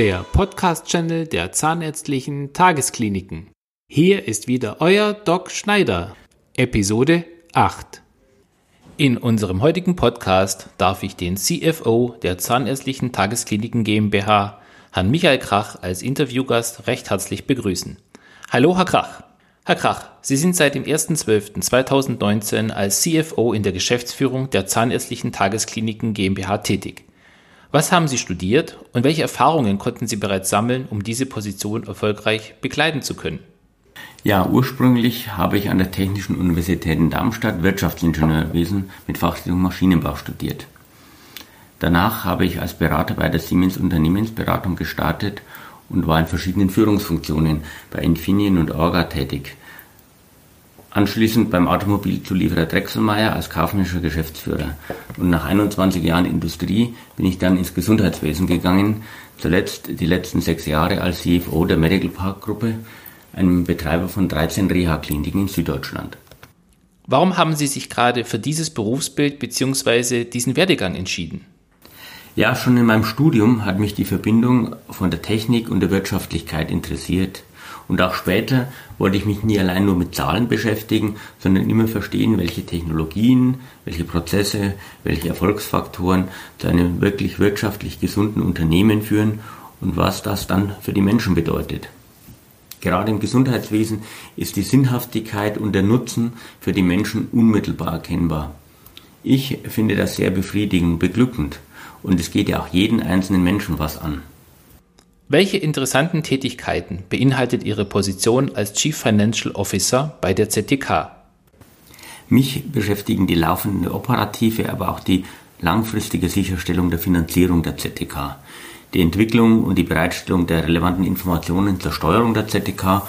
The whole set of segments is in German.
der Podcast-Channel der Zahnärztlichen Tageskliniken. Hier ist wieder euer Doc Schneider, Episode 8. In unserem heutigen Podcast darf ich den CFO der Zahnärztlichen Tageskliniken GmbH, Herrn Michael Krach, als Interviewgast recht herzlich begrüßen. Hallo, Herr Krach. Herr Krach, Sie sind seit dem 1.12.2019 als CFO in der Geschäftsführung der Zahnärztlichen Tageskliniken GmbH tätig. Was haben Sie studiert und welche Erfahrungen konnten Sie bereits sammeln, um diese Position erfolgreich bekleiden zu können? Ja, ursprünglich habe ich an der Technischen Universität in Darmstadt Wirtschaftsingenieurwesen mit Fachrichtung Maschinenbau studiert. Danach habe ich als Berater bei der Siemens Unternehmensberatung gestartet und war in verschiedenen Führungsfunktionen bei Infineon und Orga tätig. Anschließend beim Automobilzulieferer Drechselmeier als kaufmännischer Geschäftsführer. Und nach 21 Jahren Industrie bin ich dann ins Gesundheitswesen gegangen, zuletzt die letzten sechs Jahre als CFO der Medical Park Gruppe, einem Betreiber von 13 Reha-Kliniken in Süddeutschland. Warum haben Sie sich gerade für dieses Berufsbild bzw. diesen Werdegang entschieden? Ja, schon in meinem Studium hat mich die Verbindung von der Technik und der Wirtschaftlichkeit interessiert. Und auch später wollte ich mich nie allein nur mit Zahlen beschäftigen, sondern immer verstehen, welche Technologien, welche Prozesse, welche Erfolgsfaktoren zu einem wirklich wirtschaftlich gesunden Unternehmen führen und was das dann für die Menschen bedeutet. Gerade im Gesundheitswesen ist die Sinnhaftigkeit und der Nutzen für die Menschen unmittelbar erkennbar. Ich finde das sehr befriedigend und beglückend und es geht ja auch jeden einzelnen Menschen was an. Welche interessanten Tätigkeiten beinhaltet Ihre Position als Chief Financial Officer bei der ZTK? Mich beschäftigen die laufende operative, aber auch die langfristige Sicherstellung der Finanzierung der ZTK, die Entwicklung und die Bereitstellung der relevanten Informationen zur Steuerung der ZTK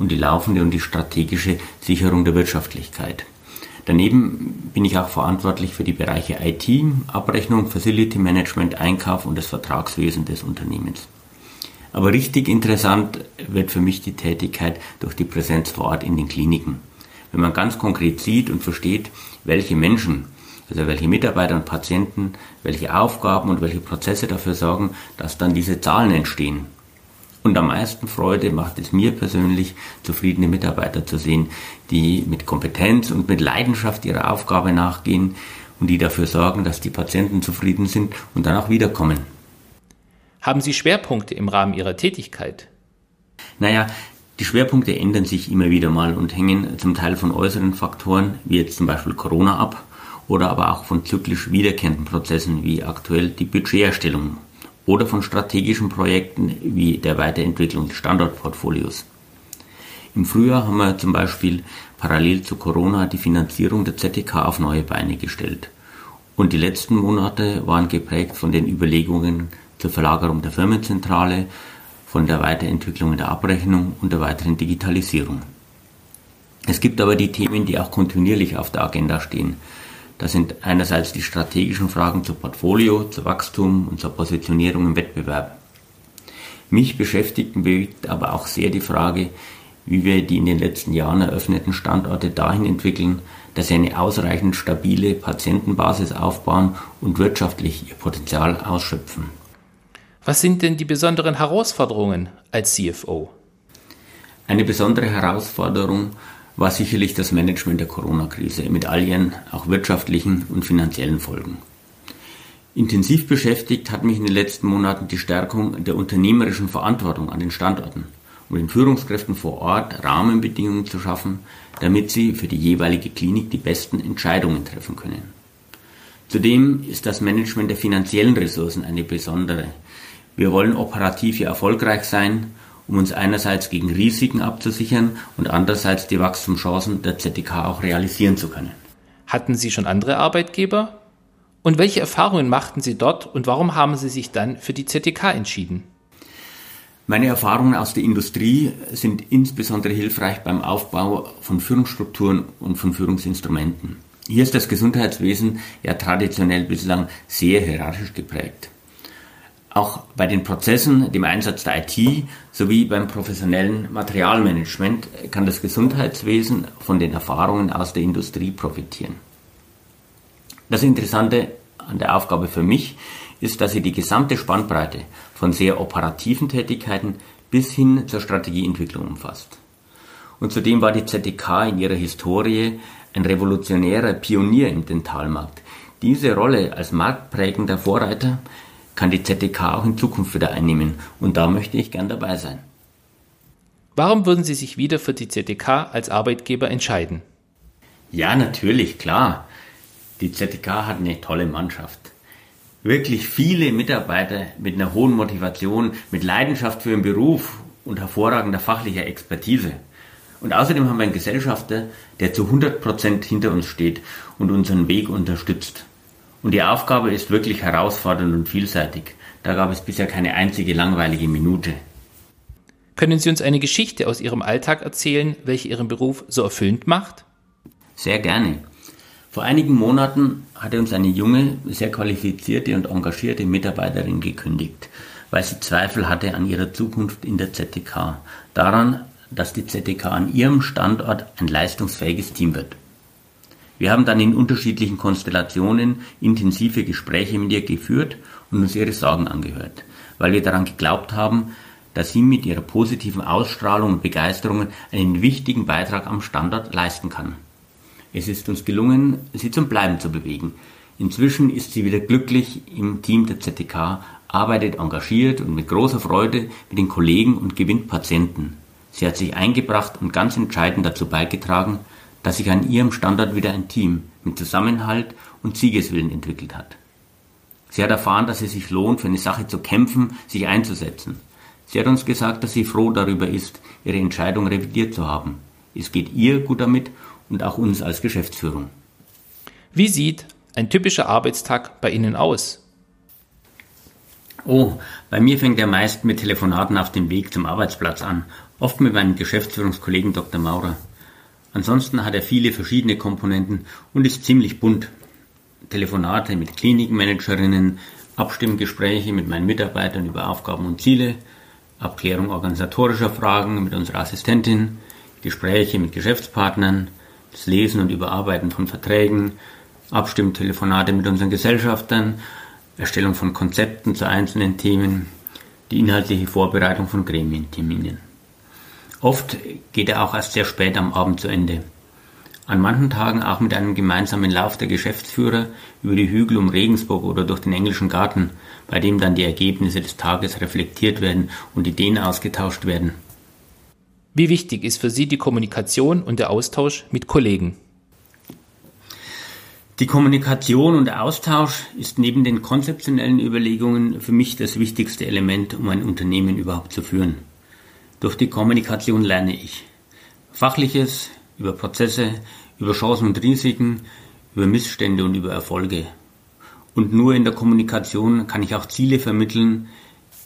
und die laufende und die strategische Sicherung der Wirtschaftlichkeit. Daneben bin ich auch verantwortlich für die Bereiche IT, Abrechnung, Facility Management, Einkauf und das Vertragswesen des Unternehmens. Aber richtig interessant wird für mich die Tätigkeit durch die Präsenz vor Ort in den Kliniken. Wenn man ganz konkret sieht und versteht, welche Menschen, also welche Mitarbeiter und Patienten, welche Aufgaben und welche Prozesse dafür sorgen, dass dann diese Zahlen entstehen. Und am meisten Freude macht es mir persönlich, zufriedene Mitarbeiter zu sehen, die mit Kompetenz und mit Leidenschaft ihrer Aufgabe nachgehen und die dafür sorgen, dass die Patienten zufrieden sind und dann auch wiederkommen. Haben Sie Schwerpunkte im Rahmen Ihrer Tätigkeit? Naja, die Schwerpunkte ändern sich immer wieder mal und hängen zum Teil von äußeren Faktoren, wie jetzt zum Beispiel Corona ab, oder aber auch von zyklisch wiederkehrenden Prozessen wie aktuell die Budgeterstellung oder von strategischen Projekten wie der Weiterentwicklung des Standortportfolios. Im Frühjahr haben wir zum Beispiel parallel zu Corona die Finanzierung der ZTK auf neue Beine gestellt. Und die letzten Monate waren geprägt von den Überlegungen zur Verlagerung der Firmenzentrale, von der Weiterentwicklung der Abrechnung und der weiteren Digitalisierung. Es gibt aber die Themen, die auch kontinuierlich auf der Agenda stehen. Das sind einerseits die strategischen Fragen zu Portfolio, zu Wachstum und zur Positionierung im Wettbewerb. Mich beschäftigt und bewegt aber auch sehr die Frage, wie wir die in den letzten Jahren eröffneten Standorte dahin entwickeln, dass sie eine ausreichend stabile Patientenbasis aufbauen und wirtschaftlich ihr Potenzial ausschöpfen. Was sind denn die besonderen Herausforderungen als CFO? Eine besondere Herausforderung war sicherlich das Management der Corona-Krise mit all ihren auch wirtschaftlichen und finanziellen Folgen. Intensiv beschäftigt hat mich in den letzten Monaten die Stärkung der unternehmerischen Verantwortung an den Standorten, um den Führungskräften vor Ort Rahmenbedingungen zu schaffen, damit sie für die jeweilige Klinik die besten Entscheidungen treffen können. Zudem ist das Management der finanziellen Ressourcen eine besondere. Wir wollen operativ ja erfolgreich sein um uns einerseits gegen Risiken abzusichern und andererseits die Wachstumschancen der ZDK auch realisieren zu können. Hatten Sie schon andere Arbeitgeber? Und welche Erfahrungen machten Sie dort und warum haben Sie sich dann für die ZDK entschieden? Meine Erfahrungen aus der Industrie sind insbesondere hilfreich beim Aufbau von Führungsstrukturen und von Führungsinstrumenten. Hier ist das Gesundheitswesen ja traditionell bislang sehr hierarchisch geprägt. Auch bei den Prozessen, dem Einsatz der IT sowie beim professionellen Materialmanagement kann das Gesundheitswesen von den Erfahrungen aus der Industrie profitieren. Das Interessante an der Aufgabe für mich ist, dass sie die gesamte Spannbreite von sehr operativen Tätigkeiten bis hin zur Strategieentwicklung umfasst. Und zudem war die ZDK in ihrer Historie ein revolutionärer Pionier im Dentalmarkt. Diese Rolle als marktprägender Vorreiter kann die ZDK auch in Zukunft wieder einnehmen und da möchte ich gern dabei sein. Warum würden Sie sich wieder für die ZDK als Arbeitgeber entscheiden? Ja, natürlich, klar. Die ZDK hat eine tolle Mannschaft. Wirklich viele Mitarbeiter mit einer hohen Motivation, mit Leidenschaft für ihren Beruf und hervorragender fachlicher Expertise. Und außerdem haben wir einen Gesellschafter, der zu 100 Prozent hinter uns steht und unseren Weg unterstützt. Und die Aufgabe ist wirklich herausfordernd und vielseitig. Da gab es bisher keine einzige langweilige Minute. Können Sie uns eine Geschichte aus Ihrem Alltag erzählen, welche Ihren Beruf so erfüllend macht? Sehr gerne. Vor einigen Monaten hatte uns eine junge, sehr qualifizierte und engagierte Mitarbeiterin gekündigt, weil sie Zweifel hatte an ihrer Zukunft in der ZTK, daran, dass die ZDK an ihrem Standort ein leistungsfähiges Team wird. Wir haben dann in unterschiedlichen Konstellationen intensive Gespräche mit ihr geführt und uns ihre Sorgen angehört, weil wir daran geglaubt haben, dass sie mit ihrer positiven Ausstrahlung und Begeisterung einen wichtigen Beitrag am Standort leisten kann. Es ist uns gelungen, sie zum Bleiben zu bewegen. Inzwischen ist sie wieder glücklich im Team der ZDK, arbeitet engagiert und mit großer Freude mit den Kollegen und gewinnt Patienten. Sie hat sich eingebracht und ganz entscheidend dazu beigetragen, dass sich an ihrem Standort wieder ein Team mit Zusammenhalt und Siegeswillen entwickelt hat. Sie hat erfahren, dass es sich lohnt, für eine Sache zu kämpfen, sich einzusetzen. Sie hat uns gesagt, dass sie froh darüber ist, ihre Entscheidung revidiert zu haben. Es geht ihr gut damit und auch uns als Geschäftsführung. Wie sieht ein typischer Arbeitstag bei Ihnen aus? Oh, bei mir fängt er meist mit Telefonaten auf dem Weg zum Arbeitsplatz an, oft mit meinem Geschäftsführungskollegen Dr. Maurer. Ansonsten hat er viele verschiedene Komponenten und ist ziemlich bunt. Telefonate mit Klinikmanagerinnen, Abstimmgespräche mit meinen Mitarbeitern über Aufgaben und Ziele, Abklärung organisatorischer Fragen mit unserer Assistentin, Gespräche mit Geschäftspartnern, das Lesen und Überarbeiten von Verträgen, Abstimmtelefonate mit unseren Gesellschaftern Erstellung von Konzepten zu einzelnen Themen, die inhaltliche Vorbereitung von Gremienterminen. Oft geht er auch erst sehr spät am Abend zu Ende. An manchen Tagen auch mit einem gemeinsamen Lauf der Geschäftsführer über die Hügel um Regensburg oder durch den englischen Garten, bei dem dann die Ergebnisse des Tages reflektiert werden und Ideen ausgetauscht werden. Wie wichtig ist für Sie die Kommunikation und der Austausch mit Kollegen? Die Kommunikation und der Austausch ist neben den konzeptionellen Überlegungen für mich das wichtigste Element, um ein Unternehmen überhaupt zu führen. Durch die Kommunikation lerne ich Fachliches über Prozesse, über Chancen und Risiken, über Missstände und über Erfolge. Und nur in der Kommunikation kann ich auch Ziele vermitteln,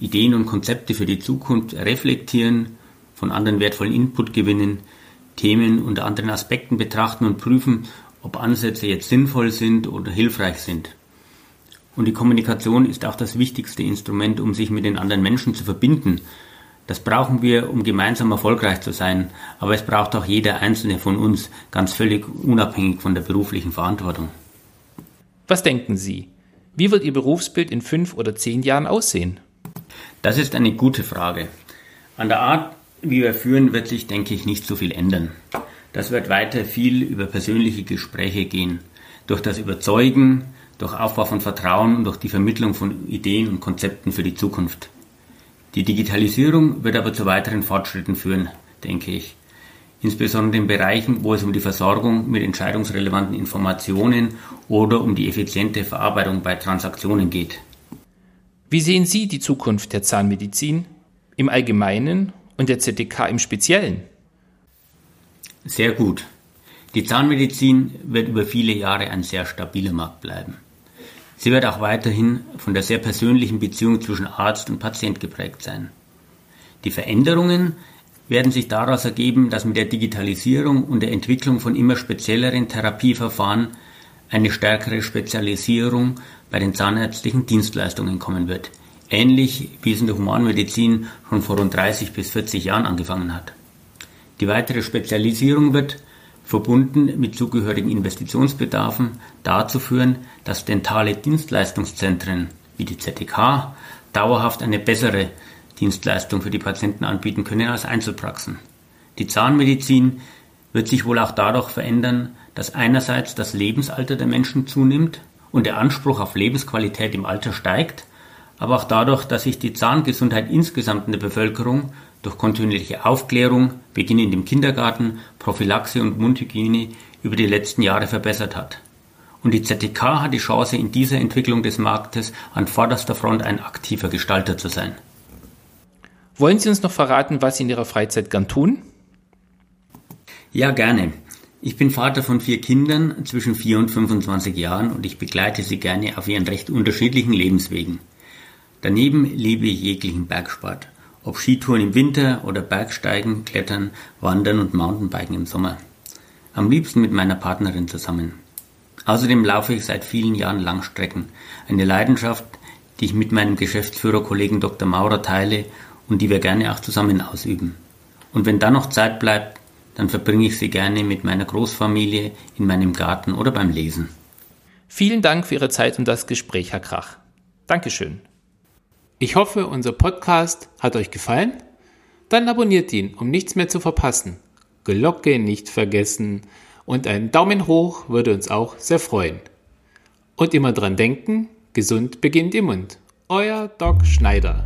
Ideen und Konzepte für die Zukunft reflektieren, von anderen wertvollen Input gewinnen, Themen unter anderen Aspekten betrachten und prüfen, ob Ansätze jetzt sinnvoll sind oder hilfreich sind. Und die Kommunikation ist auch das wichtigste Instrument, um sich mit den anderen Menschen zu verbinden. Das brauchen wir, um gemeinsam erfolgreich zu sein, aber es braucht auch jeder einzelne von uns, ganz völlig unabhängig von der beruflichen Verantwortung. Was denken Sie? Wie wird Ihr Berufsbild in fünf oder zehn Jahren aussehen? Das ist eine gute Frage. An der Art, wie wir führen, wird sich, denke ich, nicht so viel ändern. Das wird weiter viel über persönliche Gespräche gehen. Durch das Überzeugen, durch Aufbau von Vertrauen und durch die Vermittlung von Ideen und Konzepten für die Zukunft. Die Digitalisierung wird aber zu weiteren Fortschritten führen, denke ich. Insbesondere in Bereichen, wo es um die Versorgung mit entscheidungsrelevanten Informationen oder um die effiziente Verarbeitung bei Transaktionen geht. Wie sehen Sie die Zukunft der Zahnmedizin im Allgemeinen und der ZDK im Speziellen? Sehr gut. Die Zahnmedizin wird über viele Jahre ein sehr stabiler Markt bleiben. Sie wird auch weiterhin von der sehr persönlichen Beziehung zwischen Arzt und Patient geprägt sein. Die Veränderungen werden sich daraus ergeben, dass mit der Digitalisierung und der Entwicklung von immer spezielleren Therapieverfahren eine stärkere Spezialisierung bei den zahnärztlichen Dienstleistungen kommen wird, ähnlich wie es in der Humanmedizin schon vor rund 30 bis 40 Jahren angefangen hat. Die weitere Spezialisierung wird verbunden mit zugehörigen Investitionsbedarfen, dazu führen, dass dentale Dienstleistungszentren wie die ZDK dauerhaft eine bessere Dienstleistung für die Patienten anbieten können als Einzelpraxen. Die Zahnmedizin wird sich wohl auch dadurch verändern, dass einerseits das Lebensalter der Menschen zunimmt und der Anspruch auf Lebensqualität im Alter steigt, aber auch dadurch, dass sich die Zahngesundheit insgesamt in der Bevölkerung durch kontinuierliche Aufklärung, beginnend im Kindergarten, Prophylaxe und Mundhygiene über die letzten Jahre verbessert hat. Und die ZTK hat die Chance, in dieser Entwicklung des Marktes an vorderster Front ein aktiver Gestalter zu sein. Wollen Sie uns noch verraten, was Sie in Ihrer Freizeit gern tun? Ja, gerne. Ich bin Vater von vier Kindern zwischen 4 und 25 Jahren und ich begleite sie gerne auf ihren recht unterschiedlichen Lebenswegen. Daneben liebe ich jeglichen Bergsport. Ob Skitouren im Winter oder Bergsteigen, Klettern, Wandern und Mountainbiken im Sommer. Am liebsten mit meiner Partnerin zusammen. Außerdem laufe ich seit vielen Jahren Langstrecken. Eine Leidenschaft, die ich mit meinem Geschäftsführerkollegen Dr. Maurer teile und die wir gerne auch zusammen ausüben. Und wenn dann noch Zeit bleibt, dann verbringe ich sie gerne mit meiner Großfamilie in meinem Garten oder beim Lesen. Vielen Dank für Ihre Zeit und das Gespräch, Herr Krach. Dankeschön. Ich hoffe, unser Podcast hat euch gefallen. Dann abonniert ihn, um nichts mehr zu verpassen. Glocke nicht vergessen und ein Daumen hoch würde uns auch sehr freuen. Und immer dran denken, gesund beginnt im Mund. Euer Doc Schneider.